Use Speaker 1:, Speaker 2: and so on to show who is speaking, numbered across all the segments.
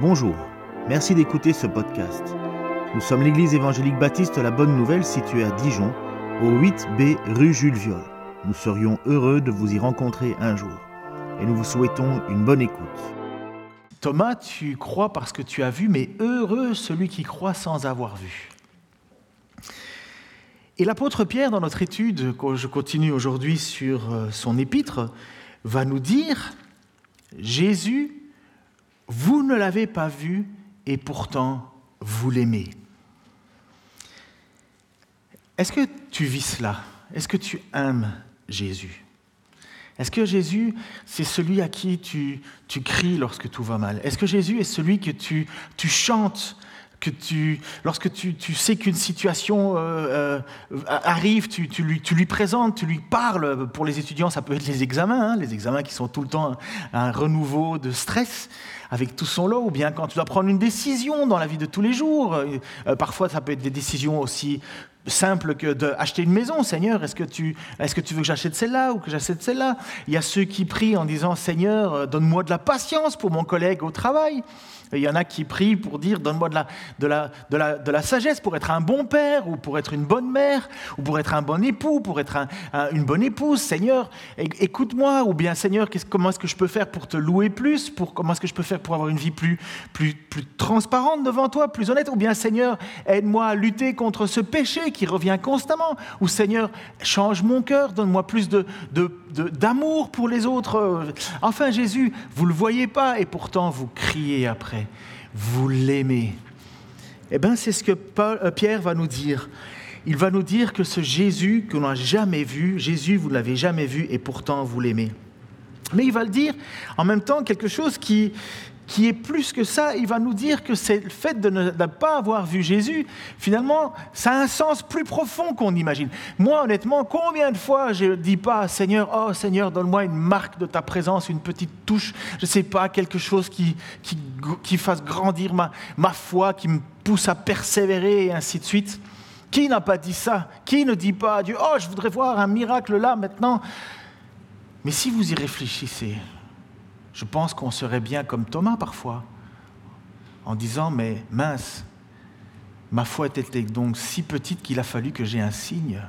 Speaker 1: Bonjour, merci d'écouter ce podcast. Nous sommes l'église évangélique baptiste La Bonne Nouvelle située à Dijon, au 8B rue Jules Viol. Nous serions heureux de vous y rencontrer un jour et nous vous souhaitons une bonne écoute.
Speaker 2: Thomas, tu crois parce que tu as vu, mais heureux celui qui croit sans avoir vu. Et l'apôtre Pierre, dans notre étude, que je continue aujourd'hui sur euh, son épître, va nous dire, Jésus, vous ne l'avez pas vu et pourtant vous l'aimez. Est-ce que tu vis cela? Est-ce que tu aimes Jésus? Est-ce que Jésus, c'est celui à qui tu, cries lorsque tout va mal? Est-ce que Jésus est celui que tu, chantes que tu, lorsque tu, sais qu'une situation euh, euh, arrive, tu, lui, présentes, tu lui parles? Pour les étudiants, ça peut être les examens, hein, les examens qui sont tout le temps un renouveau de stress avec tout son lot, ou bien quand tu dois prendre une décision dans la vie de tous les jours. Euh, parfois, ça peut être des décisions aussi simple que d'acheter une maison. Seigneur, est-ce que, tu, est-ce que tu veux que j'achète celle-là ou que j'achète celle-là? Il y a ceux qui prient en disant, Seigneur, euh, donne-moi de la patience pour mon collègue au travail. il y en a qui prient pour dire, donne-moi de la, de, la, de, la, de la, sagesse pour être un bon père ou pour être une bonne mère ou pour être un bon époux, pour être un, une bonne épouse. Seigneur, écoute-moi. Ou bien, Seigneur, comment est-ce que je peux faire pour te louer plus pour, Comment est-ce que je peux faire pour avoir une vie plus, plus, plus transparente devant toi, plus honnête? Ou bien, Seigneur, aide-moi à lutter contre ce péché qui revient constamment. Ou Seigneur, change mon cœur, donne-moi plus de, d'amour pour les autres. Enfin Jésus, vous ne le voyez pas et pourtant vous criez après. Vous l'aimez. Eh bien c'est ce que euh, Pierre va nous dire. Il va nous dire que ce Jésus que l'on n'a jamais vu, Jésus, vous ne l'avez jamais vu et pourtant vous l'aimez. Mais il va le dire en même temps quelque chose qui, qui est plus que ça. Il va nous dire que c'est le fait de ne pas avoir vu Jésus, finalement, ça a un sens plus profond qu'on imagine. Moi, honnêtement, combien de fois je ne dis pas, Seigneur, oh Seigneur, donne-moi une marque de ta présence, une petite touche, je ne sais pas, quelque chose qui, qui, fasse grandir ma, ma foi, qui me pousse à persévérer et ainsi de suite. Qui n'a pas dit ça? Qui ne dit pas à Dieu, oh, je voudrais voir un miracle là maintenant? Mais si vous y réfléchissez, je pense qu'on serait bien comme Thomas parfois, en disant, mais mince, ma foi était donc si petite qu'il a fallu que j'ai un signe?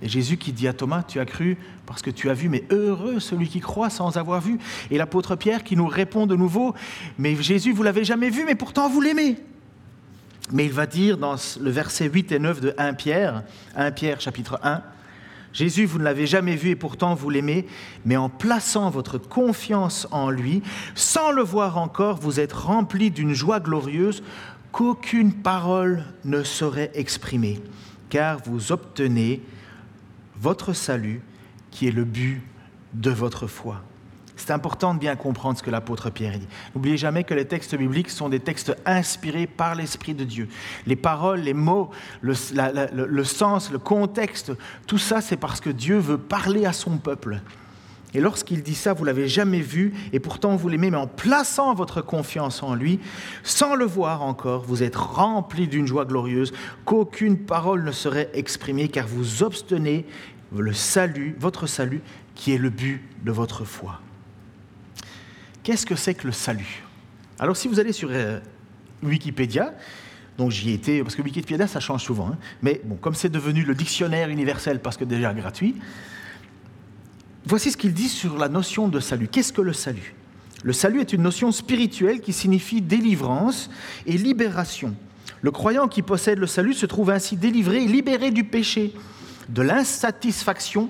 Speaker 2: Et Jésus qui dit à Thomas, tu as cru parce que tu as vu, mais heureux celui qui croit sans avoir vu. Et l'apôtre Pierre qui nous répond de nouveau, mais Jésus, vous l'avez jamais vu, mais pourtant vous l'aimez. Mais il va dire dans le verset 8 et 9 de 1 Pierre, 1 Pierre chapitre 1, Jésus, vous ne l'avez jamais vu et pourtant vous l'aimez, mais en plaçant votre confiance en lui, sans le voir encore, vous êtes rempli d'une joie glorieuse qu'aucune parole ne saurait exprimer, car vous obtenez votre salut qui est le but de votre foi. C'est important de bien comprendre ce que l'apôtre Pierre dit. N'oubliez jamais que les textes bibliques sont des textes inspirés par l'Esprit de Dieu. Les paroles, les mots, le, sens, le contexte, tout ça, c'est parce que Dieu veut parler à son peuple. Et lorsqu'il dit ça, vous l'avez jamais vu, et pourtant vous l'aimez, mais en plaçant votre confiance en lui, sans le voir encore, vous êtes rempli d'une joie glorieuse qu'aucune parole ne serait exprimée, car vous obtenez le salut, votre salut, qui est le but de votre foi. Qu'est-ce que c'est que le salut? Alors si vous allez sur euh, Wikipédia, donc j'y ai été, parce que Wikipédia ça change souvent, hein, mais bon, comme c'est devenu le dictionnaire universel parce que déjà gratuit, voici ce qu'il dit sur la notion de salut. Qu'est-ce que le salut? Le salut est une notion spirituelle qui signifie délivrance et libération. Le croyant qui possède le salut se trouve ainsi délivré libéré du péché, de l'insatisfaction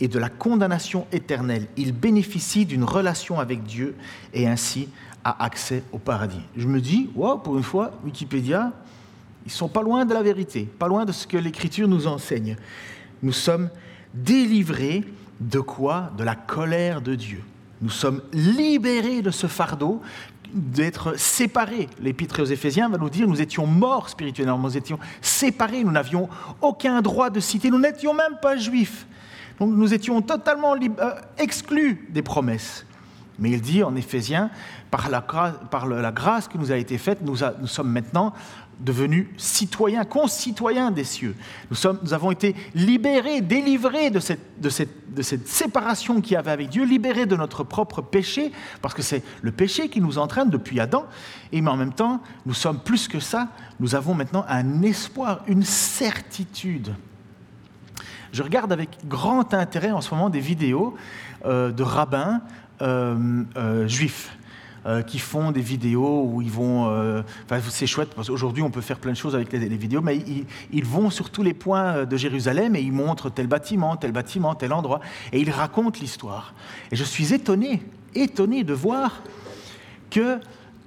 Speaker 2: et de la condamnation éternelle. Il bénéficie d'une relation avec Dieu et ainsi a accès au paradis. Je me dis, wow, pour une fois, Wikipédia, ils sont pas loin de la vérité, pas loin de ce que l'Écriture nous enseigne. Nous sommes délivrés de quoi? De la colère de Dieu. Nous sommes libérés de ce fardeau d'être séparés. L'épître aux Éphésiens va nous dire nous étions morts spirituellement, nous étions séparés, nous n'avions aucun droit de citer, nous n'étions même pas juifs. Donc nous étions totalement euh, exclus des promesses. Mais il dit en Éphésiens, par la, grâce qui nous a été faite, nous, sommes maintenant devenus citoyens, concitoyens des cieux. Nous, avons été libérés, délivrés de cette, de cette, de cette séparation qu'il y avait avec Dieu, libérés de notre propre péché, parce que c'est le péché qui nous entraîne depuis Adam, et mais en même temps, nous sommes plus que ça, nous avons maintenant un espoir, une certitude. Je regarde avec grand intérêt en ce moment des vidéos euh, de rabbins euh, euh, juifs qui font des vidéos où ils vont. Euh, c'est chouette parce qu'aujourd'hui on peut faire plein de choses avec les, vidéos, mais ils, vont sur tous les points de Jérusalem et ils montrent tel bâtiment, tel bâtiment, tel endroit, et ils racontent l'histoire. Et je suis étonné, étonné de voir que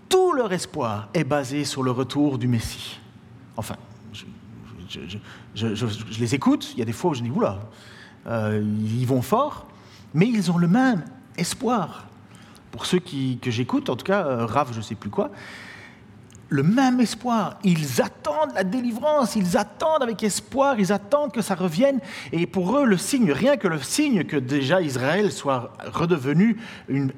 Speaker 2: tout leur espoir est basé sur le retour du Messie. Enfin, je, les écoute, il y a des fois où je dis, oula, ils vont fort, mais ils ont le même espoir. Pour ceux qui, que j'écoute, en tout cas, euh, je ne sais plus quoi, le même espoir. Ils attendent la délivrance, ils attendent avec espoir, ils attendent que ça revienne. Et pour eux, le signe, rien que le signe que déjà Israël soit redevenu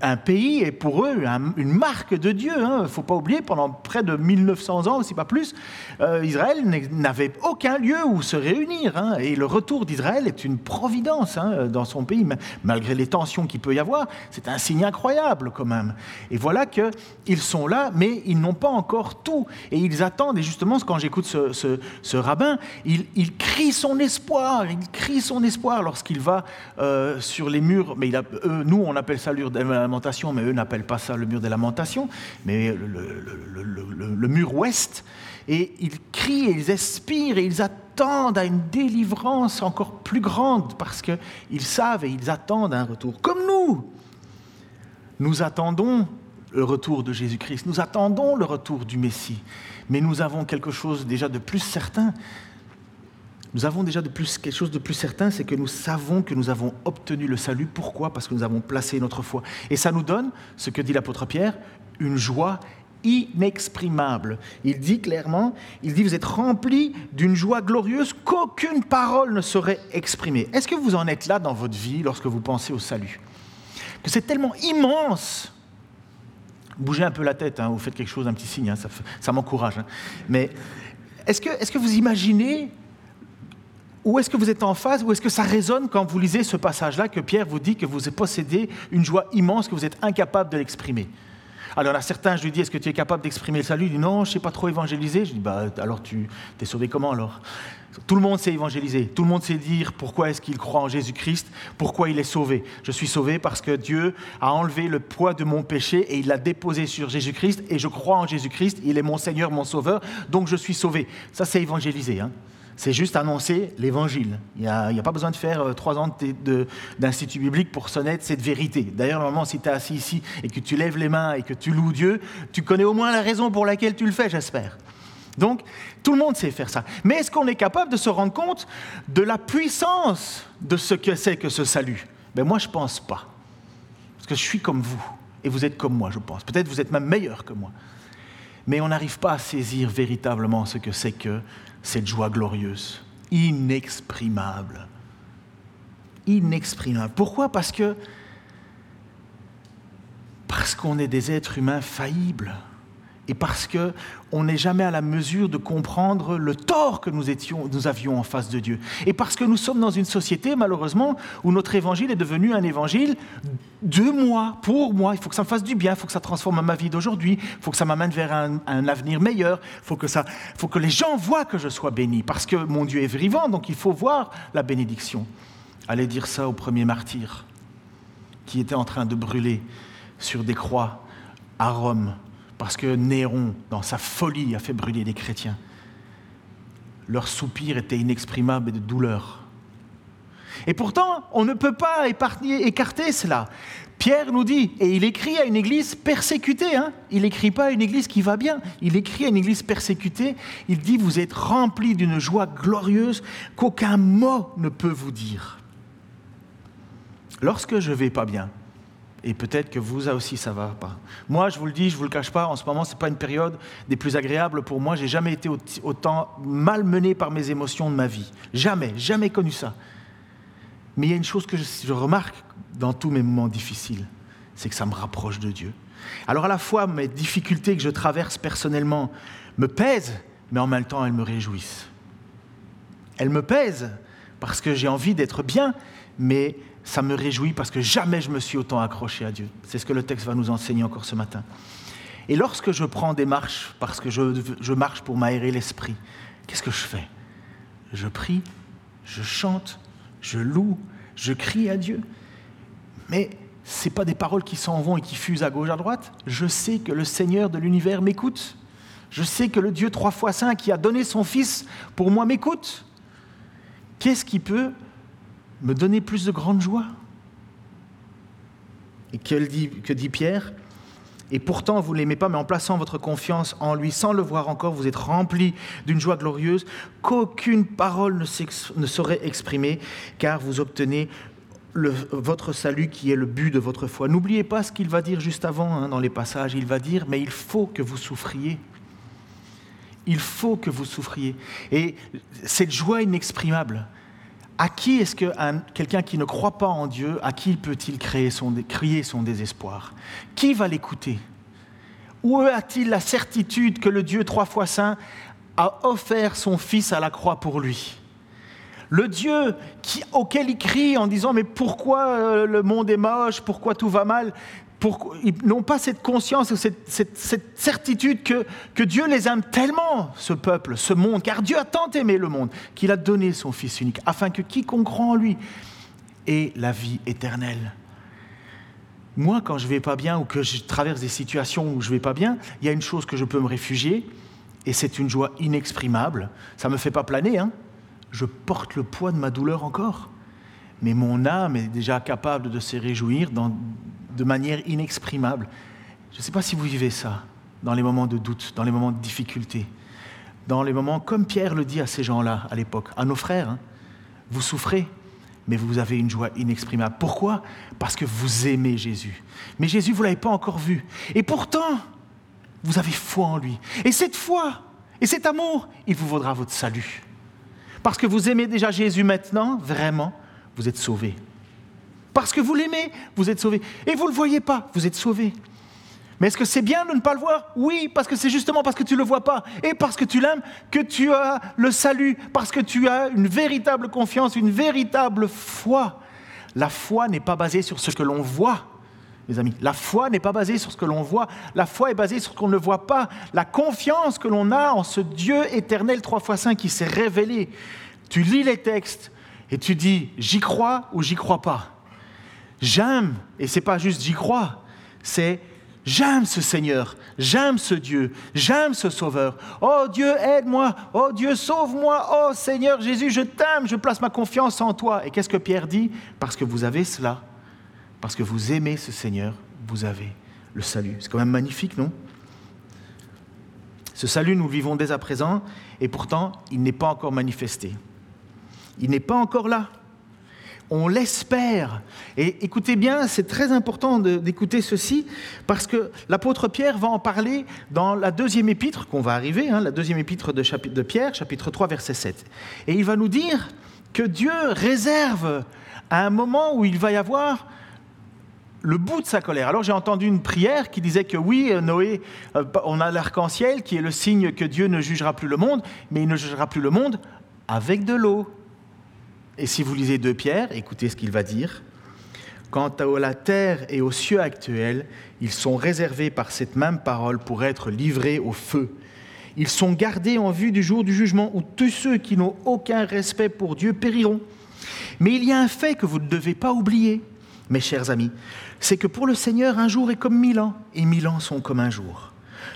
Speaker 2: un pays, est pour eux une marque de Dieu. Il hein. ne faut pas oublier, pendant près de 1900 ans, si pas plus, euh, Israël n'avait aucun lieu où se réunir. Hein. Et le retour d'Israël est une providence hein, dans son pays, malgré les tensions qu'il peut y avoir. C'est un signe incroyable quand même. Et voilà qu'ils sont là, mais ils n'ont pas encore Et ils attendent, et justement, quand j'écoute ce, rabbin, il, crie son espoir, il crie son espoir lorsqu'il va euh, sur les murs. Mais nous, on appelle ça le mur des lamentations, mais eux n'appellent pas ça le mur des lamentations, mais le, mur ouest. Et ils crient, et ils aspirent, et ils attendent à une délivrance encore plus grande, parce qu'ils savent et ils attendent un retour. Comme nous, nous attendons le retour de Jésus-Christ. Nous attendons le retour du Messie. Mais nous avons quelque chose déjà de plus certain. Nous avons déjà de plus, quelque chose de plus certain, c'est que nous savons que nous avons obtenu le salut. Pourquoi? Parce que nous avons placé notre foi. Et ça nous donne, ce que dit l'apôtre Pierre, une joie inexprimable. Il dit clairement, il dit, vous êtes remplis d'une joie glorieuse qu'aucune parole ne saurait exprimer. Est-ce que vous en êtes là dans votre vie lorsque vous pensez au salut? Que c'est tellement immense Bougez un peu la tête, hein, vous faites quelque chose, un petit signe, hein, ça, m'encourage. Hein. Mais est-ce que, vous imaginez où est-ce que vous êtes en phase, où est-ce que ça résonne quand vous lisez ce passage-là, que Pierre vous dit que vous possédez une joie immense, que vous êtes incapable de l'exprimer? Alors, a certains, je lui dis, est-ce que tu es capable d'exprimer le salut Il dit, non, je ne sais pas trop évangéliser. Je dis, bah, alors tu es sauvé comment alors? Tout le monde sait évangéliser. Tout le monde sait dire pourquoi est-ce qu'il croit en Jésus-Christ, pourquoi il est sauvé. Je suis sauvé parce que Dieu a enlevé le poids de mon péché et il l'a déposé sur Jésus-Christ et je crois en Jésus-Christ. Il est mon Seigneur, mon Sauveur, donc je suis sauvé. Ça, c'est évangéliser. Hein c'est juste annoncer l'évangile. Il n'y a, pas besoin de faire euh, trois ans d'institut biblique pour connaître cette vérité. D'ailleurs, normalement, si tu es assis ici et que tu lèves les mains et que tu loues Dieu, tu connais au moins la raison pour laquelle tu le fais, j'espère. Donc, tout le monde sait faire ça. Mais est-ce qu'on est capable de se rendre compte de la puissance de ce que c'est que ce salut? Ben Moi, je ne pense pas. Parce que je suis comme vous, et vous êtes comme moi, je pense. Peut-être vous êtes même meilleur que moi. Mais on n'arrive pas à saisir véritablement ce que c'est que cette joie glorieuse, inexprimable. Inexprimable. Pourquoi? Parce que parce qu'on est des êtres humains faillibles et parce qu'on n'est jamais à la mesure de comprendre le tort que nous, étions, nous avions en face de Dieu. Et parce que nous sommes dans une société, malheureusement, où notre évangile est devenu un évangile de moi, pour moi. Il faut que ça me fasse du bien, il faut que ça transforme ma vie d'aujourd'hui, il faut que ça m'amène vers un, avenir meilleur, il faut que, faut que les gens voient que je sois béni, parce que mon Dieu est vivant, donc il faut voir la bénédiction. Allez dire ça au premier martyr qui était en train de brûler sur des croix à Rome parce que Néron, dans sa folie, a fait brûler les chrétiens. Leur soupir était inexprimable et de douleur. Et pourtant, on ne peut pas écarter cela. Pierre nous dit, et il écrit à une église persécutée, hein. il n'écrit pas à une église qui va bien, il écrit à une église persécutée, il dit, vous êtes remplis d'une joie glorieuse qu'aucun mot ne peut vous dire. Lorsque je vais pas bien, et peut-être que vous aussi, ça va pas. Moi, je vous le dis, je vous le cache pas, en ce moment, ce n'est pas une période des plus agréables pour moi. J'ai jamais été autant malmené par mes émotions de ma vie. Jamais, jamais connu ça. Mais il y a une chose que je, remarque dans tous mes moments difficiles. c'est que ça me rapproche de Dieu. Alors à la fois, mes difficultés que je traverse personnellement me pèsent, mais en même temps, elles me réjouissent. Elles me pèsent parce que j'ai envie d'être bien, mais ça me réjouit parce que jamais je me suis autant accroché à Dieu. C'est ce que le texte va nous enseigner encore ce matin. Et lorsque je prends des marches, parce que je, marche pour m'aérer l'esprit, qu'est-ce que je fais? Je prie, je chante, je loue, je crie à Dieu. Mais ce pas des paroles qui s'en vont et qui fusent à gauche, à droite. Je sais que le Seigneur de l'univers m'écoute. Je sais que le Dieu trois fois saint qui a donné son Fils pour moi m'écoute. Qu'est-ce qui peut me donner plus de grande joie Et que dit, que dit Pierre? Et pourtant, vous ne l'aimez pas, mais en plaçant votre confiance en lui, sans le voir encore, vous êtes rempli d'une joie glorieuse qu'aucune parole ne, saurait exprimer, car vous obtenez votre salut qui est le but de votre foi. N'oubliez pas ce qu'il va dire juste avant hein, dans les passages. Il va dire, mais il faut que vous souffriez. Il faut que vous souffriez. Et cette joie inexprimable, à qui est-ce que quelqu'un qui ne croit pas en Dieu, à qui peut-il crier son désespoir? Qui va l'écouter? Où a-t-il la certitude que le Dieu trois fois saint a offert son Fils à la croix pour lui? Le Dieu auquel il crie en disant mais pourquoi euh, le monde est moche, pourquoi tout va mal, ils n'ont pas cette conscience, cette, cette, certitude que, Dieu les aime tellement, ce peuple, ce monde, car Dieu a tant aimé le monde qu'il a donné son Fils unique, afin que quiconque croit en lui ait la vie éternelle. Moi, quand je vais pas bien ou que je traverse des situations où je vais pas bien, il y a une chose que je peux me réfugier, et c'est une joie inexprimable. Ça me fait pas planer, hein je porte le poids de ma douleur encore. Mais mon âme est déjà capable de se réjouir de manière inexprimable. Je ne sais pas si vous vivez ça dans les moments de doute, dans les moments de difficulté, dans les moments comme Pierre le dit à ces gens-là à l'époque, à nos frères. Hein. vous souffrez, mais vous avez une joie inexprimable. Pourquoi? Parce que vous aimez Jésus. Mais Jésus, vous ne l'avez pas encore vu. Et pourtant, vous avez foi en lui. Et cette foi et cet amour, il vous vaudra votre salut. Parce que vous aimez déjà Jésus maintenant, vraiment, vous êtes sauvé. Parce que vous l'aimez, vous êtes sauvé. Et vous ne le voyez pas, vous êtes sauvé. Mais est-ce que c'est bien de ne pas le voir? Oui, parce que c'est justement parce que tu ne le vois pas et parce que tu l'aimes que tu as le salut, parce que tu as une véritable confiance, une véritable foi. La foi n'est pas basée sur ce que l'on voit, mes amis. La foi n'est pas basée sur ce que l'on voit, la foi est basée sur ce qu'on ne voit pas. La confiance que l'on a en ce Dieu éternel trois fois saint qui s'est révélé. Tu lis les textes et tu dis j'y crois ou j'y crois pas. J'aime, et c'est pas juste j'y crois, c'est j'aime ce Seigneur, j'aime ce Dieu, j'aime ce Sauveur. Oh Dieu, aide-moi, oh Dieu, sauve-moi, oh Seigneur Jésus, je t'aime, je place ma confiance en toi. Et qu'est-ce que Pierre dit? Parce que vous avez cela, parce que vous aimez ce Seigneur, vous avez le salut. C'est quand même magnifique, non? Ce salut, nous vivons dès à présent, et pourtant, il n'est pas encore manifesté. Il n'est pas encore là. On l'espère. Et écoutez bien, c'est très important d'écouter ceci, parce que l'apôtre Pierre va en parler dans la deuxième épître, qu'on va arriver, hein, la deuxième épître de, Pierre, chapitre 3, verset 7. Et il va nous dire que Dieu réserve à un moment où il va y avoir le bout de sa colère. Alors j'ai entendu une prière qui disait que oui, euh, Noé, euh, on a l'arc-en-ciel qui est le signe que Dieu ne jugera plus le monde, mais il ne jugera plus le monde avec de l'eau. Et si vous lisez deux Pierre, écoutez ce qu'il va dire. Quant à la terre et aux cieux actuels, ils sont réservés par cette même parole pour être livrés au feu. Ils sont gardés en vue du jour du jugement où tous ceux qui n'ont aucun respect pour Dieu périront. Mais il y a un fait que vous ne devez pas oublier mes chers amis, c'est que pour le Seigneur, un jour est comme mille ans, et mille ans sont comme un jour.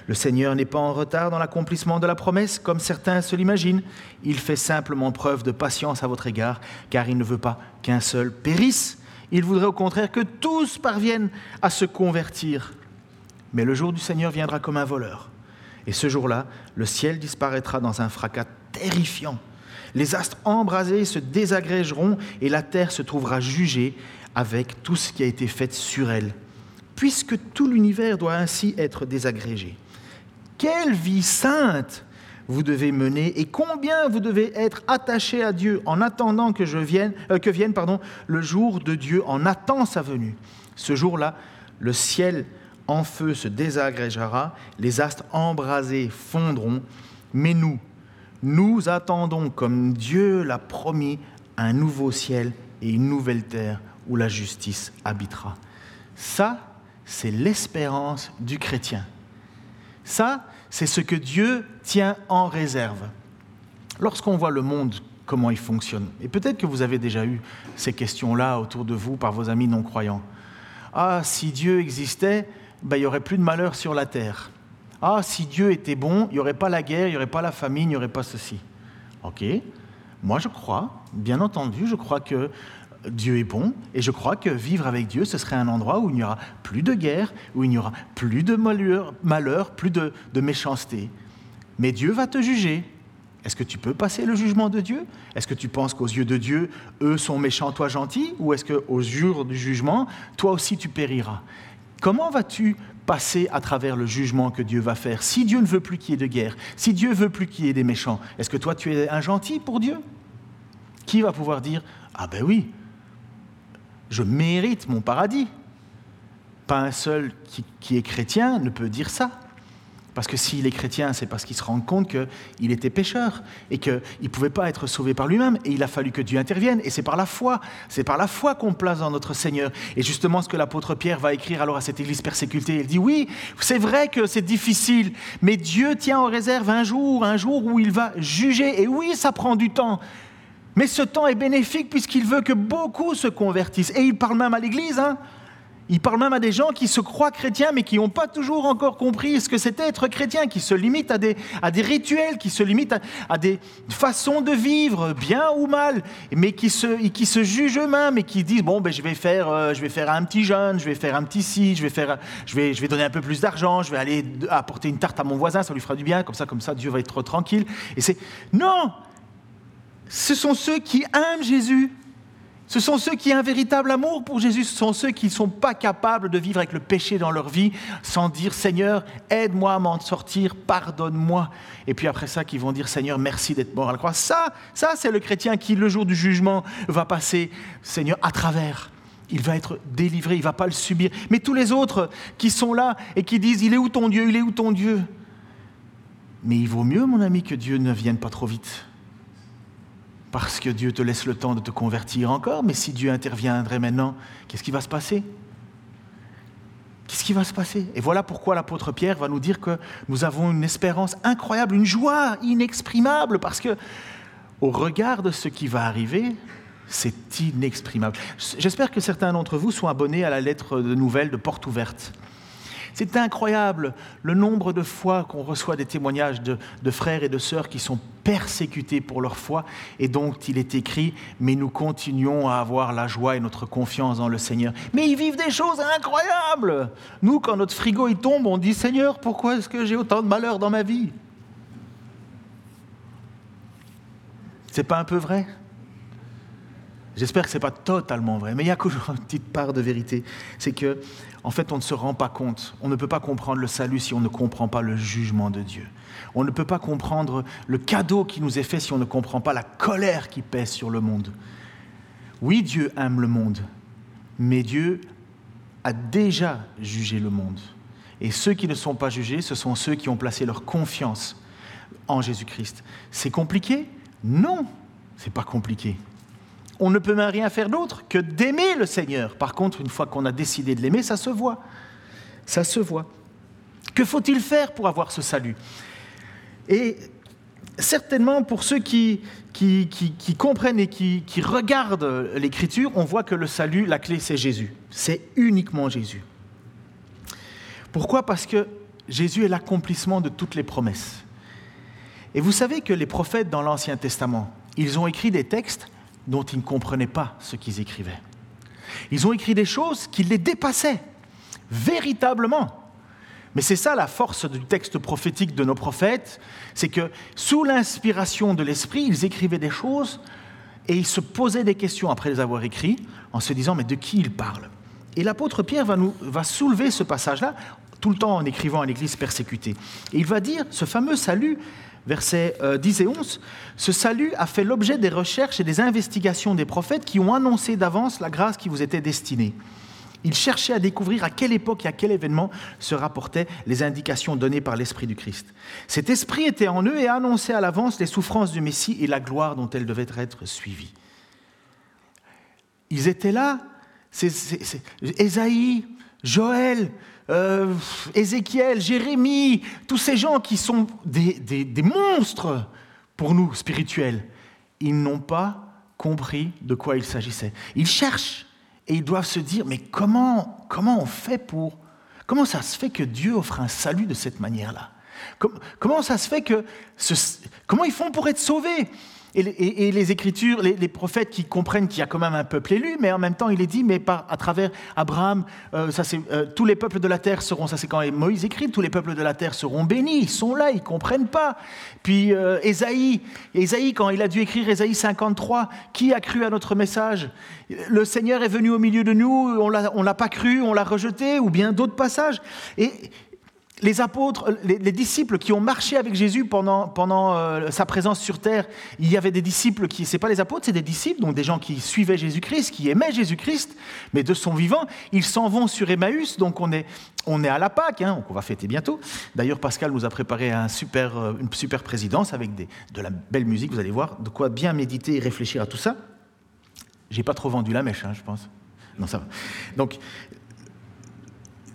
Speaker 2: Le Seigneur n'est pas en retard dans l'accomplissement de la promesse, comme certains se l'imaginent. Il fait simplement preuve de patience à votre égard, car il ne veut pas qu'un seul périsse. Il voudrait au contraire que tous parviennent à se convertir. Mais le jour du Seigneur viendra comme un voleur. Et ce jour-là, le ciel disparaîtra dans un fracas terrifiant. Les astres embrasés se désagrégeront et la terre se trouvera jugée avec tout ce qui a été fait sur elle, puisque tout l'univers doit ainsi être désagrégé. Quelle vie sainte vous devez mener et combien vous devez être attaché à Dieu en attendant que, euh, vienne pardon, le jour de Dieu, en attendant sa venue. Ce jour-là, le ciel en feu se désagrégera, les astres embrasés fondront, mais nous, nous attendons, comme Dieu l'a promis, un nouveau ciel et une nouvelle terre où la justice habitera. Ça, c'est l'espérance du chrétien. Ça, c'est ce que Dieu tient en réserve. Lorsqu'on voit le monde, comment il fonctionne, et peut-être que vous avez déjà eu ces questions-là autour de vous par vos amis non-croyants. Ah, si Dieu existait, ben, il n'y aurait plus de malheur sur la terre. Ah, si Dieu était bon, il n'y aurait pas la guerre, il n'y aurait pas la famine, il n'y aurait pas ceci. Ok, moi je crois, bien entendu, je crois que Dieu est bon, et je crois que vivre avec Dieu, ce serait un endroit où il n'y aura plus de guerre, où il n'y aura plus de malheur, plus de, méchanceté. Mais Dieu va te juger. Est-ce que tu peux passer le jugement de Dieu? Est-ce que tu penses qu'aux yeux de Dieu, eux sont méchants, toi gentil Ou est-ce qu'au jour du jugement, toi aussi tu périras? Comment vas-tu passer à travers le jugement que Dieu va faire Si Dieu ne veut plus qu'il y ait de guerre, si Dieu veut plus qu'il y ait des méchants, est-ce que toi tu es un gentil pour Dieu? Qui va pouvoir dire Ah ben oui, je mérite mon paradis Pas un seul qui, est chrétien ne peut dire ça. Parce que s'il est chrétien, c'est parce qu'il se rend compte qu'il était pécheur et qu'il ne pouvait pas être sauvé par lui-même. Et il a fallu que Dieu intervienne. Et c'est par la foi. C'est par la foi qu'on place dans notre Seigneur. Et justement, ce que l'apôtre Pierre va écrire alors à cette église persécutée, il dit Oui, c'est vrai que c'est difficile, mais Dieu tient en réserve un jour, un jour où il va juger. Et oui, ça prend du temps. Mais ce temps est bénéfique puisqu'il veut que beaucoup se convertissent. Et il parle même à l'église. Hein il parle même à des gens qui se croient chrétiens, mais qui n'ont pas toujours encore compris ce que c'était être chrétien, qui se limitent à des, rituels, qui se limitent à, des façons de vivre, bien ou mal, mais qui se, qui jugent eux-mêmes et qui disent bon, ben, je, vais faire, euh, je vais faire un petit jeûne, je vais faire un petit ci, je vais, faire, je vais donner un peu plus d'argent, je vais aller apporter une tarte à mon voisin, ça lui fera du bien, comme ça, comme ça, Dieu va être tranquille. Et c'est non Ce sont ceux qui aiment Jésus ce sont ceux qui ont un véritable amour pour Jésus, ce sont ceux qui ne sont pas capables de vivre avec le péché dans leur vie sans dire Seigneur, aide-moi à m'en sortir, pardonne-moi. Et puis après ça, qui vont dire Seigneur, merci d'être mort à la croix. Ça, ça c'est le chrétien qui, le jour du jugement, va passer, Seigneur, à travers. Il va être délivré, il ne va pas le subir. Mais tous les autres qui sont là et qui disent Il est où ton Dieu Il est où ton Dieu? Mais il vaut mieux, mon ami, que Dieu ne vienne pas trop vite parce que Dieu te laisse le temps de te convertir encore, mais si Dieu interviendrait maintenant, qu'est-ce qui va se passer? Qu'est-ce qui va se passer? Et voilà pourquoi l'apôtre Pierre va nous dire que nous avons une espérance incroyable, une joie inexprimable, parce que au regard de ce qui va arriver, c'est inexprimable. J'espère que certains d'entre vous sont abonnés à la lettre de nouvelles de Porte Ouverte. C'est incroyable le nombre de fois qu'on reçoit des témoignages de, frères et de sœurs qui sont persécutés pour leur foi et dont il est écrit, mais nous continuons à avoir la joie et notre confiance dans le Seigneur. Mais ils vivent des choses incroyables. Nous, quand notre frigo il tombe, on dit, Seigneur, pourquoi est-ce que j'ai autant de malheur dans ma vie? C'est pas un peu vrai? J'espère que ce n'est pas totalement vrai, mais il y a toujours une petite part de vérité. C'est que, en fait, on ne se rend pas compte. On ne peut pas comprendre le salut si on ne comprend pas le jugement de Dieu. On ne peut pas comprendre le cadeau qui nous est fait si on ne comprend pas la colère qui pèse sur le monde. Oui, Dieu aime le monde, mais Dieu a déjà jugé le monde. Et ceux qui ne sont pas jugés, ce sont ceux qui ont placé leur confiance en Jésus-Christ. C'est compliqué? Non, c'est pas compliqué on ne peut même rien faire d'autre que d'aimer le Seigneur. Par contre, une fois qu'on a décidé de l'aimer, ça se voit. Ça se voit. Que faut-il faire pour avoir ce salut? Et certainement, pour ceux qui, qui, comprennent et qui, qui regardent l'Écriture, on voit que le salut, la clé, c'est Jésus. C'est uniquement Jésus. Pourquoi? Parce que Jésus est l'accomplissement de toutes les promesses. Et vous savez que les prophètes dans l'Ancien Testament, ils ont écrit des textes dont ils ne comprenaient pas ce qu'ils écrivaient. Ils ont écrit des choses qui les dépassaient, véritablement. Mais c'est ça la force du texte prophétique de nos prophètes, c'est que sous l'inspiration de l'Esprit, ils écrivaient des choses et ils se posaient des questions après les avoir écrits en se disant mais de qui ils parlent? Et l'apôtre Pierre va, nous, va soulever ce passage-là tout le temps en écrivant à l'Église persécutée. Et il va dire ce fameux salut versets 10 euh, et 11, ce salut a fait l'objet des recherches et des investigations des prophètes qui ont annoncé d'avance la grâce qui vous était destinée. Il cherchait à découvrir à quelle époque et à quel événement se rapportaient les indications données par l'Esprit du Christ. Cet Esprit était en eux et annonçait à l'avance les souffrances du Messie et la gloire dont elles devaient être suivies. Ils étaient là, c'est, Joël, euh, Ézéchiel, Jérémie, tous ces gens qui sont des, monstres pour nous spirituels. Ils n'ont pas compris de quoi il s'agissait. Ils cherchent et ils doivent se dire, mais comment, comment on fait pour... Comment ça se fait que Dieu offre un salut de cette manière-là? Comment ça se fait que... comment ils font pour être sauvés? Et les, Écritures, les, prophètes qui comprennent qu'il y a quand même un peuple élu, mais en même temps, il est dit, mais par, à travers Abraham, euh, ça c'est, euh, tous les peuples de la terre seront, ça c'est quand Moïse écrit, tous les peuples de la terre seront bénis, ils sont là, ils comprennent pas. Puis euh, Ésaïe, quand il a dû écrire Ésaïe 53, qui a cru à notre message? Le Seigneur est venu au milieu de nous, on l'a, l'a pas cru, on l'a rejeté, ou bien d'autres passages? Et les apôtres, les, disciples qui ont marché avec Jésus pendant, euh, sa présence sur terre, il y avait des disciples qui, c'est pas les apôtres, c'est des disciples, donc des gens qui suivaient Jésus-Christ, qui aimaient Jésus-Christ, mais de son vivant, ils s'en vont sur Emmaüs, donc on est, on est à la Pâque, hein, on va fêter bientôt. D'ailleurs, Pascal nous a préparé euh, une super présidence avec de la belle musique, vous allez voir, de quoi bien méditer et réfléchir à tout ça. J'ai pas trop vendu la mèche, hein, je pense. Non, ça va. Donc,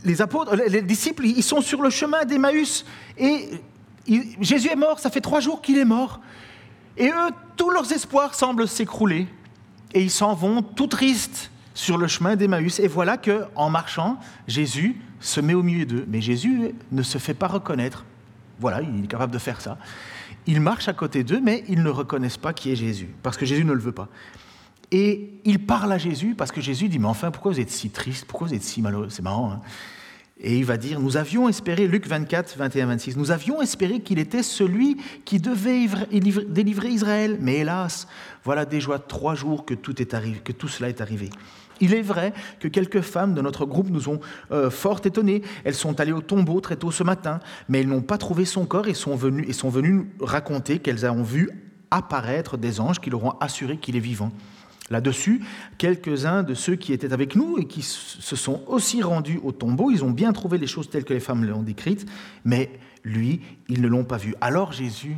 Speaker 2: les disciples, ils sont sur le chemin d'Emmaüs et Jésus est mort, ça fait trois jours qu'il est mort. Et eux, tous leurs espoirs semblent s'écrouler et ils s'en vont tout tristes sur le chemin d'Emmaüs. Et voilà que, en marchant, Jésus se met au milieu d'eux. Mais Jésus ne se fait pas reconnaître. Voilà, il est capable de faire ça. Il marche à côté d'eux, mais ils ne reconnaissent pas qui est Jésus, parce que Jésus ne le veut pas. Et il parle à Jésus, parce que Jésus dit, mais enfin, pourquoi vous êtes si triste? Pourquoi vous êtes si malheureux? C'est marrant. Hein et il va dire, nous avions espéré, Luc 24, 21, 26, nous avions espéré qu'il était celui qui devait délivrer Israël. Mais hélas, voilà déjà trois jours que tout, est arrivé, que tout cela est arrivé. Il est vrai que quelques femmes de notre groupe nous ont euh, fort étonnés. Elles sont allées au tombeau très tôt ce matin, mais elles n'ont pas trouvé son corps et sont venues, et sont venues raconter qu'elles ont vu apparaître des anges qui leur ont assuré qu'il est vivant. Là-dessus, quelques-uns de ceux qui étaient avec nous et qui se sont aussi rendus au tombeau, ils ont bien trouvé les choses telles que les femmes l'ont décrites, mais lui, ils ne l'ont pas vu. Alors Jésus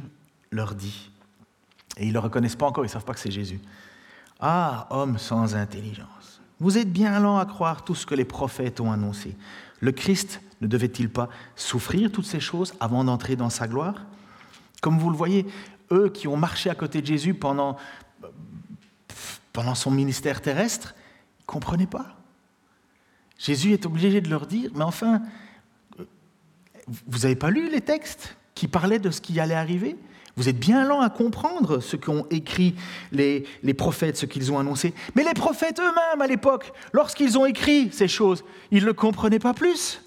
Speaker 2: leur dit, et ils ne le reconnaissent pas encore, ils ne savent pas que c'est Jésus, Ah, homme sans intelligence, vous êtes bien lent à croire tout ce que les prophètes ont annoncé. Le Christ ne devait-il pas souffrir toutes ces choses avant d'entrer dans sa gloire? Comme vous le voyez, eux qui ont marché à côté de Jésus pendant, pendant son ministère terrestre, ils ne comprenaient pas. Jésus est obligé de leur dire, mais enfin, vous n'avez pas lu les textes qui parlaient de ce qui allait arriver? Vous êtes bien lent à comprendre ce qu'ont écrit les, les prophètes, ce qu'ils ont annoncé. Mais les prophètes eux-mêmes, à l'époque, lorsqu'ils ont écrit ces choses, ils ne comprenaient pas plus.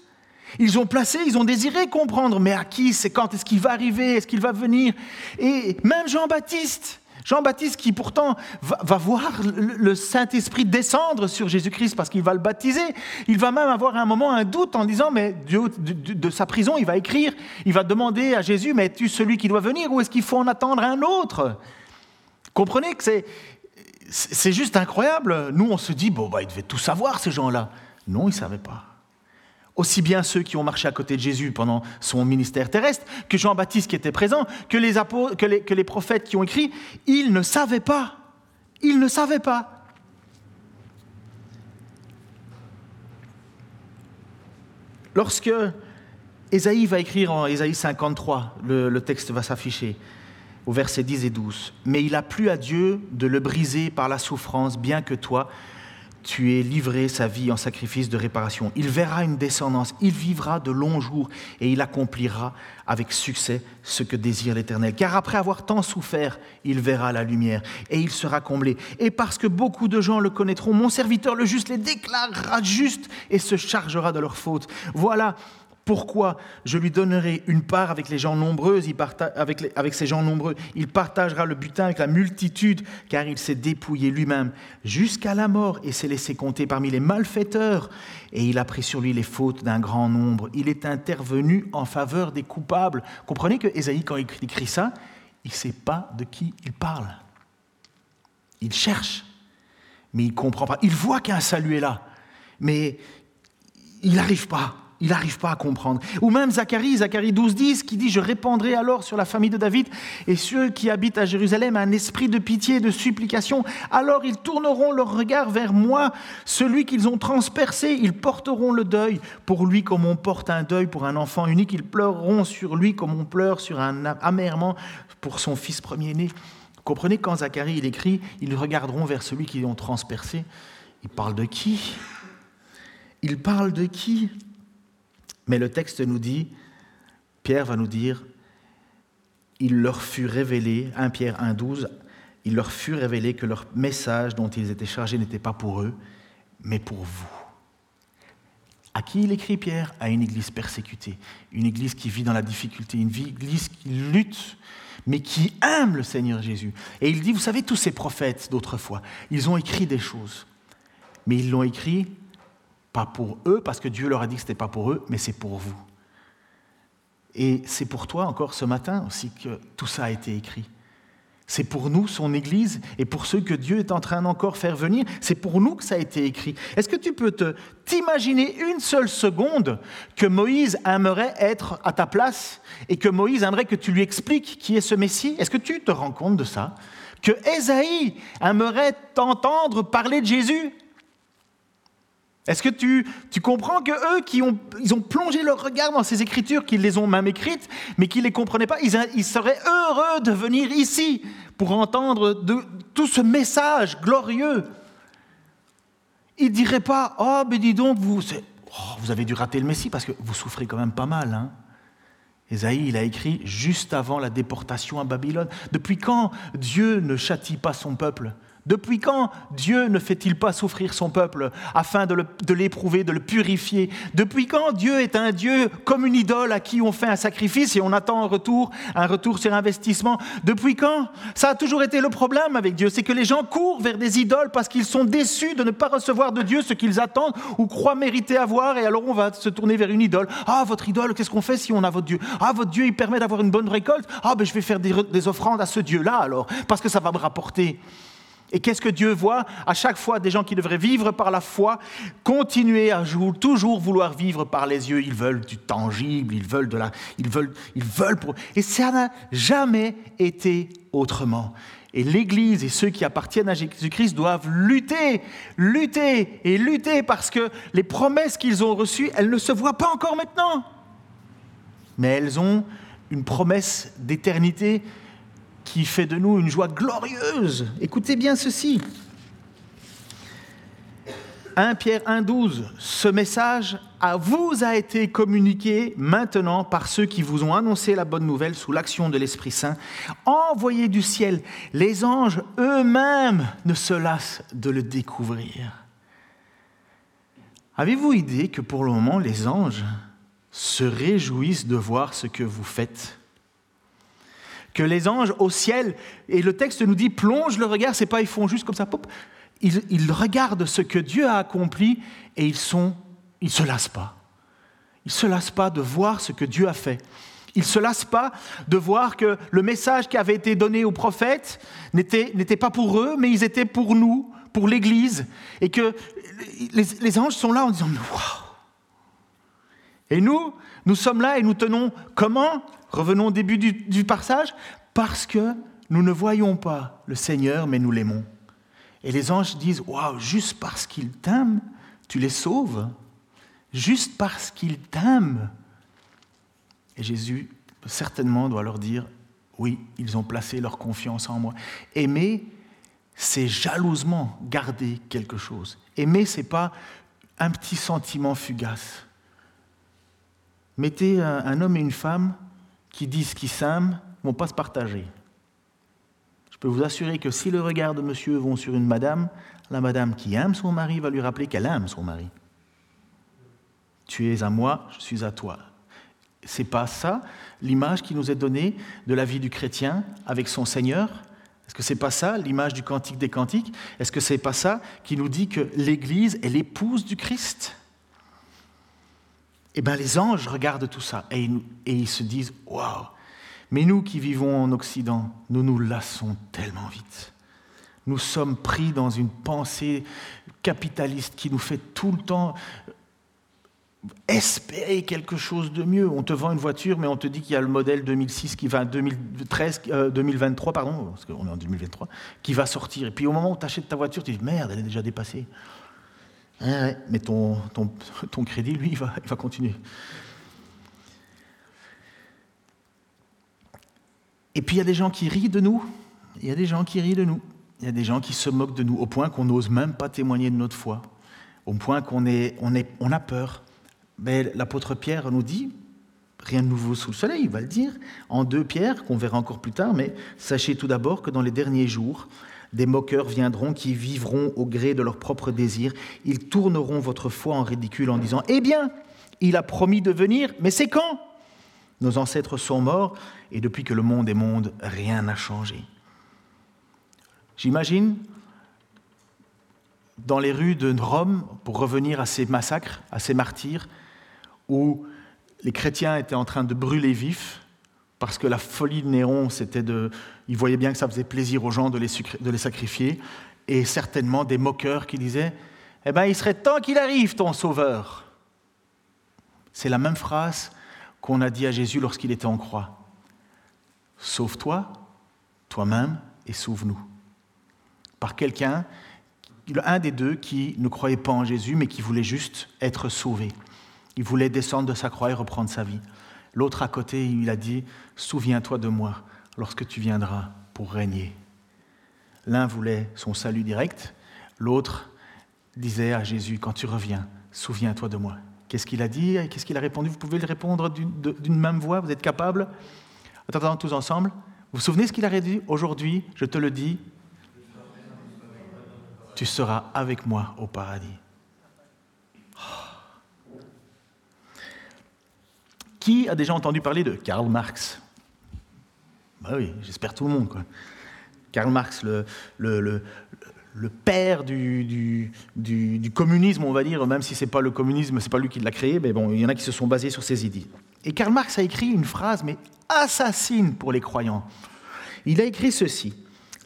Speaker 2: Ils ont placé, ils ont désiré comprendre, mais à qui, c'est quand, est-ce qu'il va arriver, est-ce qu'il va venir? Et même Jean-Baptiste, Jean-Baptiste qui pourtant va, voir le Saint-Esprit descendre sur Jésus-Christ parce qu'il va le baptiser, il va même avoir un moment un doute en disant, mais de, sa prison, il va écrire, il va demander à Jésus, mais es-tu celui qui doit venir ou est-ce qu'il faut en attendre un autre? Comprenez que c'est, c'est juste incroyable. Nous, on se dit, bon, bah, ils devaient tout savoir, ces gens-là. Non, ils ne savaient pas aussi bien ceux qui ont marché à côté de Jésus pendant son ministère terrestre, que Jean-Baptiste qui était présent, que les, prophètes qui ont écrit, ils ne savaient pas. Ils ne savaient pas. Lorsque Ésaïe va écrire en Ésaïe 53, le, le texte va s'afficher au verset 10 et 12, Mais il a plu à Dieu de le briser par la souffrance, bien que toi, tu es livré sa vie en sacrifice de réparation. Il verra une descendance, il vivra de longs jours et il accomplira avec succès ce que désire l'Éternel. Car après avoir tant souffert, il verra la lumière et il sera comblé. Et parce que beaucoup de gens le connaîtront, mon serviteur le juste les déclarera justes et se chargera de leurs fautes. Voilà pourquoi je lui donnerai une part avec les gens nombreux, avec, avec ces gens nombreux Il partagera le butin avec la multitude, car il s'est dépouillé lui-même jusqu'à la mort et s'est laissé compter parmi les malfaiteurs. Et il a pris sur lui les fautes d'un grand nombre. Il est intervenu en faveur des coupables. Comprenez que Ésaïe, quand il écrit ça, il ne sait pas de qui il parle. Il cherche, mais il ne comprend pas. Il voit qu'un salut est là, mais il n'arrive pas. Il n'arrive pas à comprendre. Ou même Zacharie, Zacharie 12, 10, qui dit Je répandrai alors sur la famille de David et ceux qui habitent à Jérusalem un esprit de pitié et de supplication. Alors ils tourneront leur regard vers moi, celui qu'ils ont transpercé. Ils porteront le deuil pour lui comme on porte un deuil pour un enfant unique. Ils pleureront sur lui comme on pleure sur un amèrement pour son fils premier-né. Comprenez, quand Zacharie il écrit Ils regarderont vers celui qu'ils ont transpercé. Il parle de qui? Il parle de qui? Mais le texte nous dit, Pierre va nous dire, il leur fut révélé, 1 Pierre 1,12, il leur fut révélé que leur message dont ils étaient chargés n'était pas pour eux, mais pour vous. À qui il écrit Pierre? À une église persécutée, une église qui vit dans la difficulté, une église qui lutte, mais qui aime le Seigneur Jésus. Et il dit, vous savez, tous ces prophètes d'autrefois, ils ont écrit des choses, mais ils l'ont écrit pas pour eux, parce que Dieu leur a dit que ce n'était pas pour eux, mais c'est pour vous. Et c'est pour toi encore ce matin aussi que tout ça a été écrit. C'est pour nous, son Église, et pour ceux que Dieu est en train d'encore faire venir, c'est pour nous que ça a été écrit. Est-ce que tu peux t'imaginer une seule seconde que Moïse aimerait être à ta place et que Moïse aimerait que tu lui expliques qui est ce Messie? Est-ce que tu te rends compte de ça? Que Ésaïe aimerait t'entendre parler de Jésus? Est-ce que tu, comprends que eux qui ont, ils ont plongé leur regard dans ces écritures, qu'ils les ont même écrites, mais qu'ils ne les comprenaient pas, ils, seraient heureux de venir ici pour entendre tout ce message glorieux. Ils ne diraient pas Oh, mais dis donc, vous, oh, vous avez dû rater le Messie parce que vous souffrez quand même pas mal. Hein Ésaïe, il a écrit juste avant la déportation à Babylone. Depuis quand Dieu ne châtie pas son peuple? Depuis quand Dieu ne fait-il pas souffrir son peuple afin de l'éprouver, de le purifier? Depuis quand Dieu est un Dieu comme une idole à qui on fait un sacrifice et on attend un retour, un retour sur investissement? Depuis quand Ça a toujours été le problème avec Dieu, c'est que les gens courent vers des idoles parce qu'ils sont déçus de ne pas recevoir de Dieu ce qu'ils attendent ou croient mériter avoir et alors on va se tourner vers une idole. Ah, votre idole, qu'est-ce qu'on fait si on a votre Dieu? Ah, votre Dieu, il permet d'avoir une bonne récolte? Ah, ben je vais faire des, des offrandes à ce Dieu-là alors, parce que ça va me rapporter. Et qu'est-ce que Dieu voit À chaque fois, des gens qui devraient vivre par la foi, continuer à toujours vouloir vivre par les yeux? Ils veulent du tangible, ils veulent de la, ils veulent, ils veulent pour. Et ça n'a jamais été autrement. Et l'Église et ceux qui appartiennent à Jésus-Christ doivent lutter, lutter et lutter parce que les promesses qu'ils ont reçues, elles ne se voient pas encore maintenant. Mais elles ont une promesse d'éternité qui fait de nous une joie glorieuse. Écoutez bien ceci. 1 Pierre 1,12, ce message à vous a été communiqué maintenant par ceux qui vous ont annoncé la bonne nouvelle sous l'action de l'Esprit Saint, envoyé du ciel. Les anges eux-mêmes ne se lassent de le découvrir. Avez-vous idée que pour le moment, les anges se réjouissent de voir ce que vous faites? Que les anges au ciel, et le texte nous dit, plonge le regard, c'est pas ils font juste comme ça, pop, ils, regardent ce que Dieu a accompli et ils sont, ils se lassent pas. Ils se lassent pas de voir ce que Dieu a fait. Ils se lassent pas de voir que le message qui avait été donné aux prophètes n'était pas pour eux, mais ils étaient pour nous, pour l'Église, et que les, anges sont là en disant waouh. Et nous, nous sommes là et nous tenons comment Revenons au début du, passage. Parce que nous ne voyons pas le Seigneur, mais nous l'aimons. Et les anges disent Waouh, juste parce qu'ils t'aiment, tu les sauves. Juste parce qu'ils t'aiment. Et Jésus, certainement, doit leur dire Oui, ils ont placé leur confiance en moi. Aimer, c'est jalousement garder quelque chose. Aimer, ce n'est pas un petit sentiment fugace. Mettez un homme et une femme qui disent qu'ils s'aiment vont pas se partager. Je peux vous assurer que si le regard de monsieur vont sur une madame, la madame qui aime son mari va lui rappeler qu'elle aime son mari. Tu es à moi, je suis à toi. C'est pas ça l'image qui nous est donnée de la vie du chrétien avec son Seigneur? Est-ce que c'est pas ça l'image du cantique des cantiques? Est-ce que c'est pas ça qui nous dit que l'Église est l'épouse du Christ? Eh bien, les anges regardent tout ça et, ils se disent Waouh Mais nous qui vivons en Occident, nous nous lassons tellement vite. Nous sommes pris dans une pensée capitaliste qui nous fait tout le temps espérer quelque chose de mieux. On te vend une voiture, mais on te dit qu'il y a le modèle 2006 qui va 2013, 2023, pardon, parce qu'on est en 2023, qui va sortir. Et puis au moment où tu achètes ta voiture, tu dis merde, elle est déjà dépassée. Mais ton, crédit, lui, il va, continuer. Et puis il y a des gens qui rient de nous. Il y a des gens qui rient de nous. Il y a des gens qui se moquent de nous au point qu'on n'ose même pas témoigner de notre foi, au point qu'on est, on est, on a peur. Mais l'apôtre Pierre nous dit, rien de nouveau sous le soleil, il va le dire, en deux Pierre, qu'on verra encore plus tard, mais sachez tout d'abord que dans les derniers jours, des moqueurs viendront qui vivront au gré de leurs propres désirs. Ils tourneront votre foi en ridicule en disant Eh bien, il a promis de venir, mais c'est quand? Nos ancêtres sont morts, et depuis que le monde est monde, rien n'a changé. J'imagine, dans les rues de Rome, pour revenir à ces massacres, à ces martyrs, où les chrétiens étaient en train de brûler vifs, parce que la folie de Néron, c'était de. Il voyait bien que ça faisait plaisir aux gens de les, sacrifier, et certainement des moqueurs qui disaient Eh bien, il serait temps qu'il arrive, ton sauveur. C'est la même phrase qu'on a dit à Jésus lorsqu'il était en croix Sauve-toi, toi-même, et sauve-nous par quelqu'un, un des deux qui ne croyait pas en Jésus, mais qui voulait juste être sauvé. Il voulait descendre de sa croix et reprendre sa vie. L'autre à côté, il a dit, Souviens-toi de moi lorsque tu viendras pour régner. L'un voulait son salut direct, l'autre disait à Jésus, Quand tu reviens, souviens-toi de moi. Qu'est-ce qu'il a dit? Qu'est-ce qu'il a répondu? Vous pouvez le répondre d'une même voix? Vous êtes capable? Attends, tous ensemble. Vous vous souvenez ce qu'il a dit Aujourd'hui, je te le dis, tu seras avec moi au paradis. Qui a déjà entendu parler de Karl Marx? Bah Oui, j'espère tout le monde. Karl Marx, le, père du, communisme, on va dire, même si ce n'est pas le communisme, ce n'est pas lui qui l'a créé, mais bon, il y en a qui se sont basés sur ses idées. Et Karl Marx a écrit une phrase, mais assassine pour les croyants. Il a écrit ceci.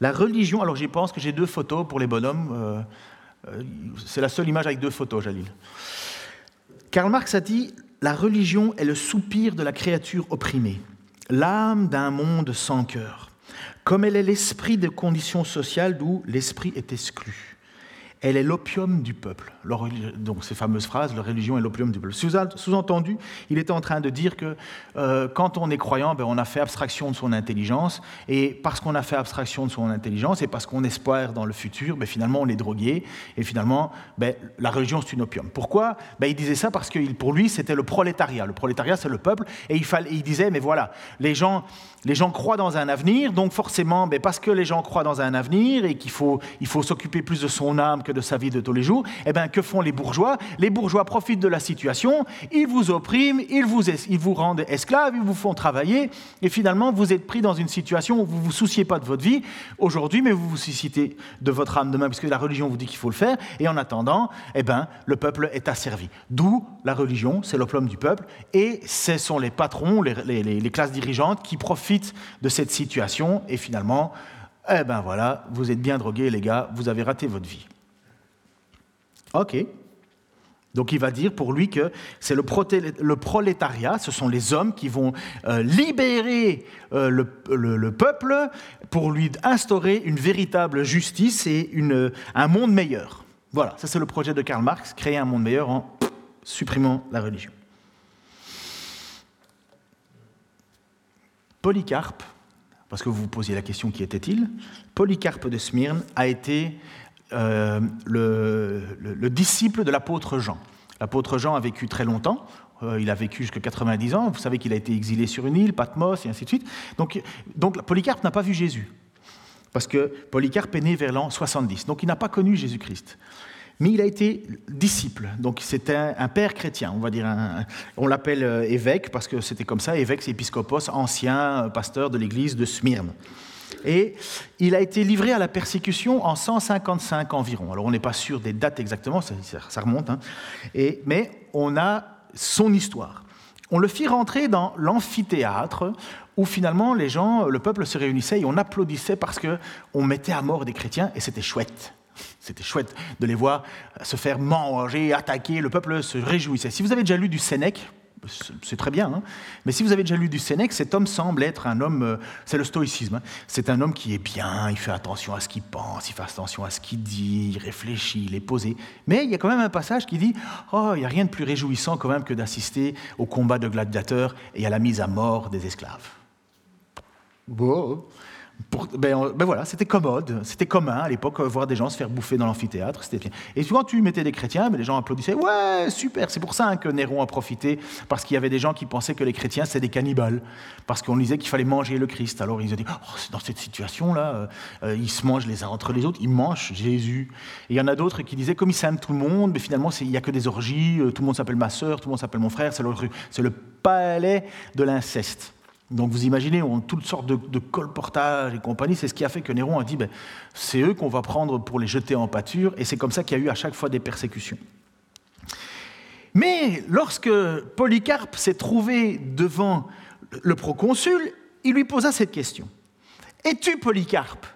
Speaker 2: La religion, alors j'y pense que j'ai deux photos pour les bonhommes. Euh, euh, c'est la seule image avec deux photos, Jalil. Karl Marx a dit La religion est le soupir de la créature opprimée, l'âme d'un monde sans cœur, comme elle est l'esprit de conditions sociales d'où l'esprit est exclu elle est l'opium du peuple. Donc ces fameuses phrases, la religion est l'opium du peuple. Sous-entendu, il était en train de dire que euh, quand on est croyant, ben, on a fait abstraction de son intelligence, et parce qu'on a fait abstraction de son intelligence, et parce qu'on espère dans le futur, ben, finalement on est drogué, et finalement ben, la religion c'est une opium. Pourquoi? Il disait ça parce que pour lui c'était le prolétariat. Le prolétariat c'est le peuple, et il, disait, mais voilà, les gens, les gens croient dans un avenir, donc forcément, parce que les gens croient dans un avenir, et qu'il faut, faut s'occuper plus de son âme que de sa vie de tous les jours, eh bien, que font les bourgeois? Les bourgeois profitent de la situation, ils vous oppriment, ils vous, ils vous rendent esclaves, ils vous font travailler, et finalement, vous êtes pris dans une situation où vous ne vous souciez pas de votre vie aujourd'hui, mais vous vous suscitez de votre âme demain, puisque la religion vous dit qu'il faut le faire, et en attendant, eh ben, le peuple est asservi. D'où la religion, c'est l'opium du peuple, et ce sont les patrons, les classes dirigeantes qui profitent de cette situation, et finalement, eh ben voilà, vous êtes bien drogués, les gars, vous avez raté votre vie. Ok. Donc il va dire pour lui que c'est le, prolétariat, ce sont les hommes qui vont euh, libérer euh, le, peuple pour lui instaurer une véritable justice et un monde meilleur. Voilà, ça c'est le projet de Karl Marx, créer un monde meilleur en supprimant la religion. Polycarpe, parce que vous vous posiez la question qui était-il, Polycarpe de Smyrne a été euh, le, disciple de l'apôtre Jean. L'apôtre Jean a vécu très longtemps, euh, il a vécu jusqu'à 90 ans, vous savez qu'il a été exilé sur une île, Patmos, et ainsi de suite. Donc, donc Polycarpe n'a pas vu Jésus, parce que Polycarpe est né vers l'an 70, donc il n'a pas connu Jésus-Christ. Mais il a été disciple, donc c'était un, père chrétien, on va dire. on l'appelle euh, évêque parce que c'était comme ça, évêque c'est épiscopos, ancien pasteur de l'église de Smyrne. Et il a été livré à la persécution en 155 environ. Alors on n'est pas sûr des dates exactement, ça, remonte, hein. mais on a son histoire. On le fit rentrer dans l'amphithéâtre où finalement les gens, le peuple se réunissait et on applaudissait parce qu'on mettait à mort des chrétiens et c'était chouette. C'était chouette de les voir se faire manger, attaquer, le peuple se réjouissait. Si vous avez déjà lu du Sénèque, c'est très bien. Hein. Mais si vous avez déjà lu du Sénèque, cet homme semble être un homme, euh, c'est le stoïcisme, hein. c'est un homme qui est bien, il fait attention à ce qu'il pense, il fait attention à ce qu'il dit, il réfléchit, il est posé. Mais il y a quand même un passage qui dit, oh, il n'y a rien de plus réjouissant quand même que d'assister au combat de gladiateurs et à la mise à mort des esclaves. Bon, ben, ben, voilà, c'était commode, c'était commun à l'époque, euh, voir des gens se faire bouffer dans l'amphithéâtre. Et souvent, tu mettais des chrétiens, mais les gens applaudissaient, ouais, super, c'est pour ça hein, que Néron a profité, parce qu'il y avait des gens qui pensaient que les chrétiens, c'était des cannibales, parce qu'on disait qu'il fallait manger le Christ. Alors ils ont dit, oh, dans cette situation-là, euh, euh, ils se mangent les uns entre les autres, ils mangent Jésus. Et il y en a d'autres qui disaient, comme ils s'aiment tout le monde, mais finalement, il n'y a que des orgies, tout le monde s'appelle ma sœur, tout le monde s'appelle mon frère, c'est le palais de l'inceste. Donc vous imaginez, on toutes sortes de, colportages et compagnie. C'est ce qui a fait que Néron a dit, ben, c'est eux qu'on va prendre pour les jeter en pâture. Et c'est comme ça qu'il y a eu à chaque fois des persécutions. Mais lorsque Polycarpe s'est trouvé devant le proconsul, il lui posa cette question. Es-tu Polycarpe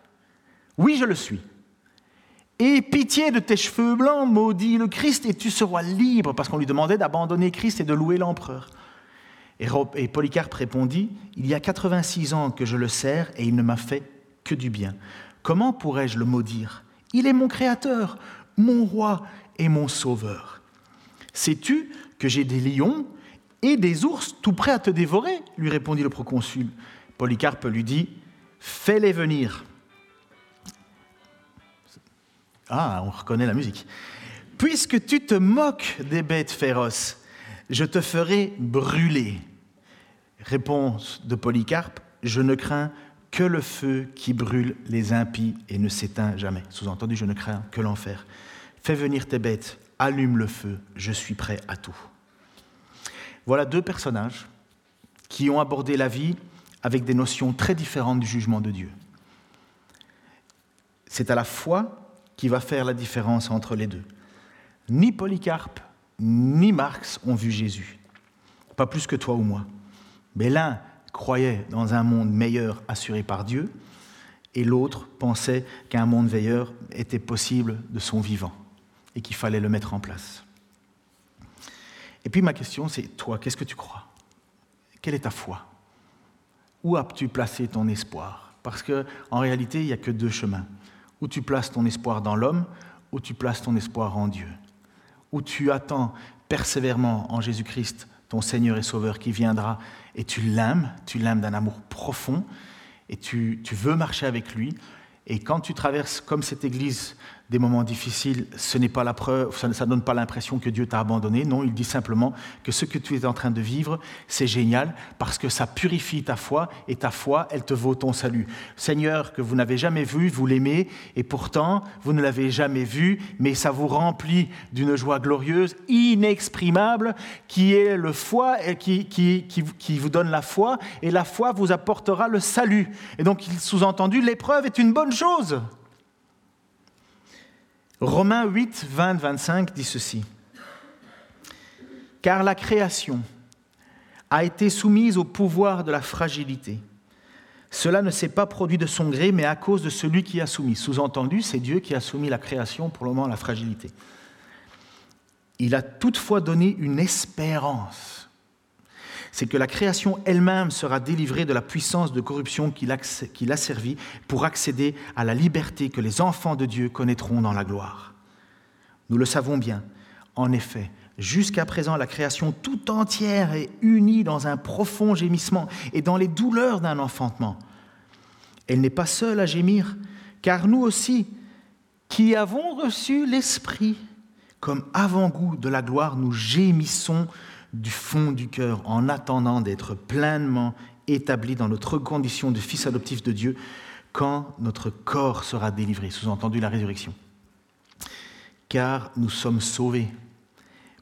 Speaker 2: Oui, je le suis. Et pitié de tes cheveux blancs, maudit le Christ, et tu seras libre, parce qu'on lui demandait d'abandonner Christ et de louer l'empereur. Et Polycarpe répondit, Il y a 86 ans que je le sers et il ne m'a fait que du bien. Comment pourrais-je le maudire? Il est mon créateur, mon roi et mon sauveur. Sais-tu que j'ai des lions et des ours tout prêts à te dévorer? lui répondit le proconsul. Polycarpe lui dit, Fais-les venir. Ah, on reconnaît la musique. Puisque tu te moques des bêtes féroces, je te ferai brûler. Réponse de Polycarpe, je ne crains que le feu qui brûle les impies et ne s'éteint jamais. Sous-entendu, je ne crains que l'enfer. Fais venir tes bêtes, allume le feu, je suis prêt à tout. Voilà deux personnages qui ont abordé la vie avec des notions très différentes du jugement de Dieu. C'est à la foi qui va faire la différence entre les deux. Ni Polycarpe ni Marx ont vu Jésus, pas plus que toi ou moi. Mais l'un croyait dans un monde meilleur assuré par Dieu, et l'autre pensait qu'un monde meilleur était possible de son vivant, et qu'il fallait le mettre en place. Et puis ma question, c'est toi, qu'est-ce que tu crois? Quelle est ta foi? Où as-tu placé ton espoir? Parce qu'en réalité, il n'y a que deux chemins. Où tu places ton espoir dans l'homme, ou tu places ton espoir en Dieu où tu attends persévèrement en Jésus-Christ, ton Seigneur et Sauveur qui viendra, et tu l'aimes, tu l'aimes d'un amour profond, et tu, tu veux marcher avec lui. Et quand tu traverses comme cette Église des moments difficiles, ce n'est pas la preuve, ça ne donne pas l'impression que Dieu t'a abandonné. Non, il dit simplement que ce que tu es en train de vivre, c'est génial parce que ça purifie ta foi et ta foi, elle te vaut ton salut. Seigneur, que vous n'avez jamais vu, vous l'aimez et pourtant vous ne l'avez jamais vu, mais ça vous remplit d'une joie glorieuse, inexprimable, qui est le foi, qui, qui, qui, qui vous donne la foi et la foi vous apportera le salut. Et donc, sous-entendu, l'épreuve est une bonne chose. Romains 8, 20, 25 dit ceci. Car la création a été soumise au pouvoir de la fragilité. Cela ne s'est pas produit de son gré, mais à cause de celui qui a soumis. Sous-entendu, c'est Dieu qui a soumis la création pour le moment à la fragilité. Il a toutefois donné une espérance c'est que la création elle-même sera délivrée de la puissance de corruption qui l'a servi pour accéder à la liberté que les enfants de Dieu connaîtront dans la gloire. Nous le savons bien. En effet, jusqu'à présent, la création tout entière est unie dans un profond gémissement et dans les douleurs d'un enfantement. Elle n'est pas seule à gémir, car nous aussi, qui avons reçu l'Esprit comme avant-goût de la gloire, nous gémissons du fond du cœur en attendant d'être pleinement établi dans notre condition de fils adoptif de Dieu quand notre corps sera délivré, sous-entendu la résurrection. Car nous sommes sauvés.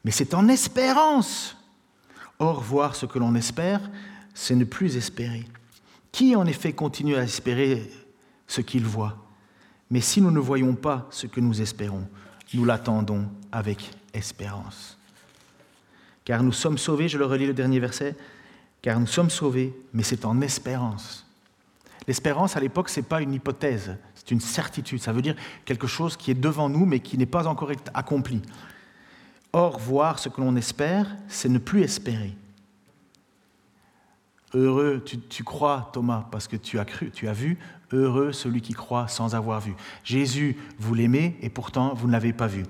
Speaker 2: Mais c'est en espérance. Or, voir ce que l'on espère, c'est ne plus espérer. Qui en effet continue à espérer ce qu'il voit? Mais si nous ne voyons pas ce que nous espérons, nous l'attendons avec espérance car nous sommes sauvés, je le relis le dernier verset, car nous sommes sauvés, mais c'est en espérance. L'espérance à l'époque, ce n'est pas une hypothèse, C'est une certitude. Ça veut dire quelque chose qui est devant nous, mais qui n'est pas encore accompli. Or, voir ce que l'on espère, c'est ne plus espérer. Heureux, tu, crois, Thomas, parce que tu as cru, tu as vu. Heureux celui qui croit sans avoir vu. Jésus, vous l'aimez et pourtant vous ne l'avez pas vu.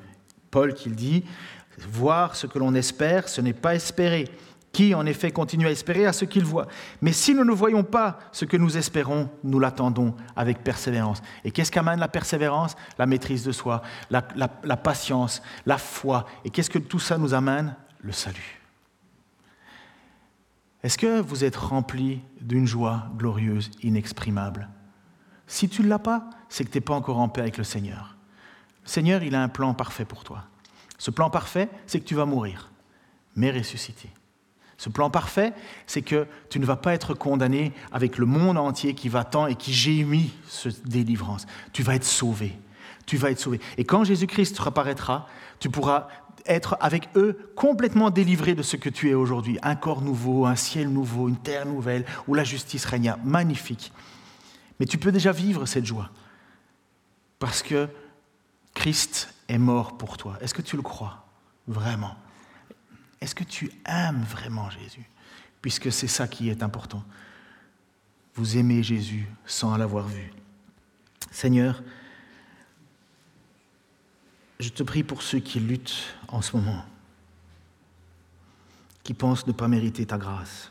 Speaker 2: Paul qui dit, voir ce que l'on espère, ce n'est pas espérer. Qui en effet continue à espérer à ce qu'il voit. Mais si nous ne voyons pas ce que nous espérons, nous l'attendons avec persévérance. Et qu'est-ce qu'amène la persévérance? La maîtrise de soi, la, patience, la foi. Et qu'est-ce que tout ça nous amène? Le salut. Est-ce que vous êtes rempli d'une joie glorieuse, inexprimable? Si tu ne l'as pas, c'est que tu n'es pas encore en paix avec le Seigneur. Le Seigneur, il a un plan parfait pour toi. Ce plan parfait, c'est que tu vas mourir, mais ressusciter. Ce plan parfait, c'est que tu ne vas pas être condamné avec le monde entier qui va-t'en et qui gémit cette délivrance. Tu vas être sauvé. Tu vas être sauvé. Et quand Jésus-Christ reparaîtra, tu pourras être avec eux complètement délivré de ce que tu es aujourd'hui. Un corps nouveau, un ciel nouveau, une terre nouvelle, où la justice règne. Magnifique. Mais tu peux déjà vivre cette joie. Parce que Christ est mort pour toi. Est-ce que tu le crois Vraiment? Est-ce que tu aimes vraiment Jésus? Puisque c'est ça qui est important. Vous aimez Jésus sans l'avoir vu. Seigneur, je te prie pour ceux qui luttent en ce moment, qui pensent ne pas mériter ta grâce.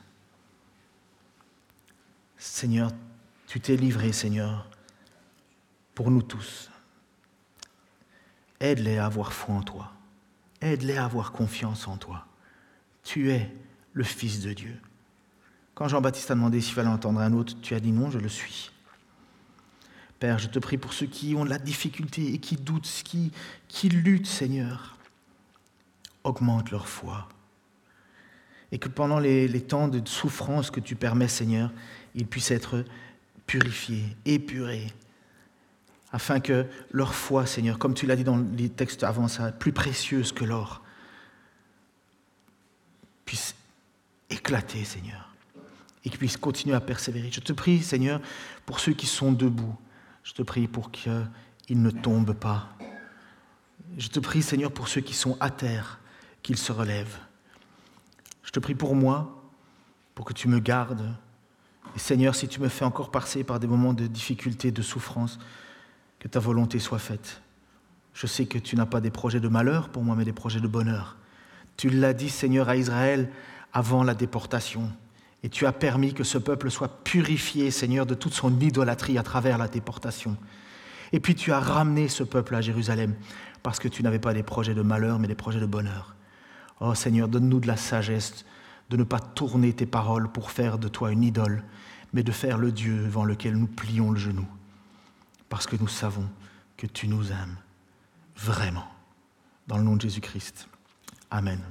Speaker 2: Seigneur, tu t'es livré, Seigneur, pour nous tous. Aide-les à avoir foi en toi. Aide-les à avoir confiance en toi. Tu es le Fils de Dieu. Quand Jean-Baptiste a demandé s'il fallait entendre un autre, tu as dit non, je le suis. Père, je te prie pour ceux qui ont de la difficulté et qui doutent, qui, luttent, Seigneur. Augmente leur foi. Et que pendant les, les temps de souffrance que tu permets, Seigneur, ils puissent être purifiés, épurés, afin que leur foi, Seigneur, comme tu l'as dit dans les textes avant ça, plus précieuse que l'or, puisse éclater, Seigneur, et qu'ils puissent continuer à persévérer. Je te prie, Seigneur, pour ceux qui sont debout, je te prie pour qu'ils ne tombent pas. Je te prie, Seigneur, pour ceux qui sont à terre, qu'ils se relèvent. Je te prie pour moi, pour que tu me gardes. Seigneur, si tu me fais encore passer par des moments de difficulté, de souffrance, que ta volonté soit faite. Je sais que tu n'as pas des projets de malheur pour moi, mais des projets de bonheur. Tu l'as dit, Seigneur, à Israël avant la déportation. Et tu as permis que ce peuple soit purifié, Seigneur, de toute son idolâtrie à travers la déportation. Et puis tu as ramené ce peuple à Jérusalem parce que tu n'avais pas des projets de malheur, mais des projets de bonheur. Oh Seigneur, donne-nous de la sagesse de ne pas tourner tes paroles pour faire de toi une idole, mais de faire le Dieu devant lequel nous plions le genou. Parce que nous savons que tu nous aimes vraiment. Dans le nom de Jésus-Christ. Amen.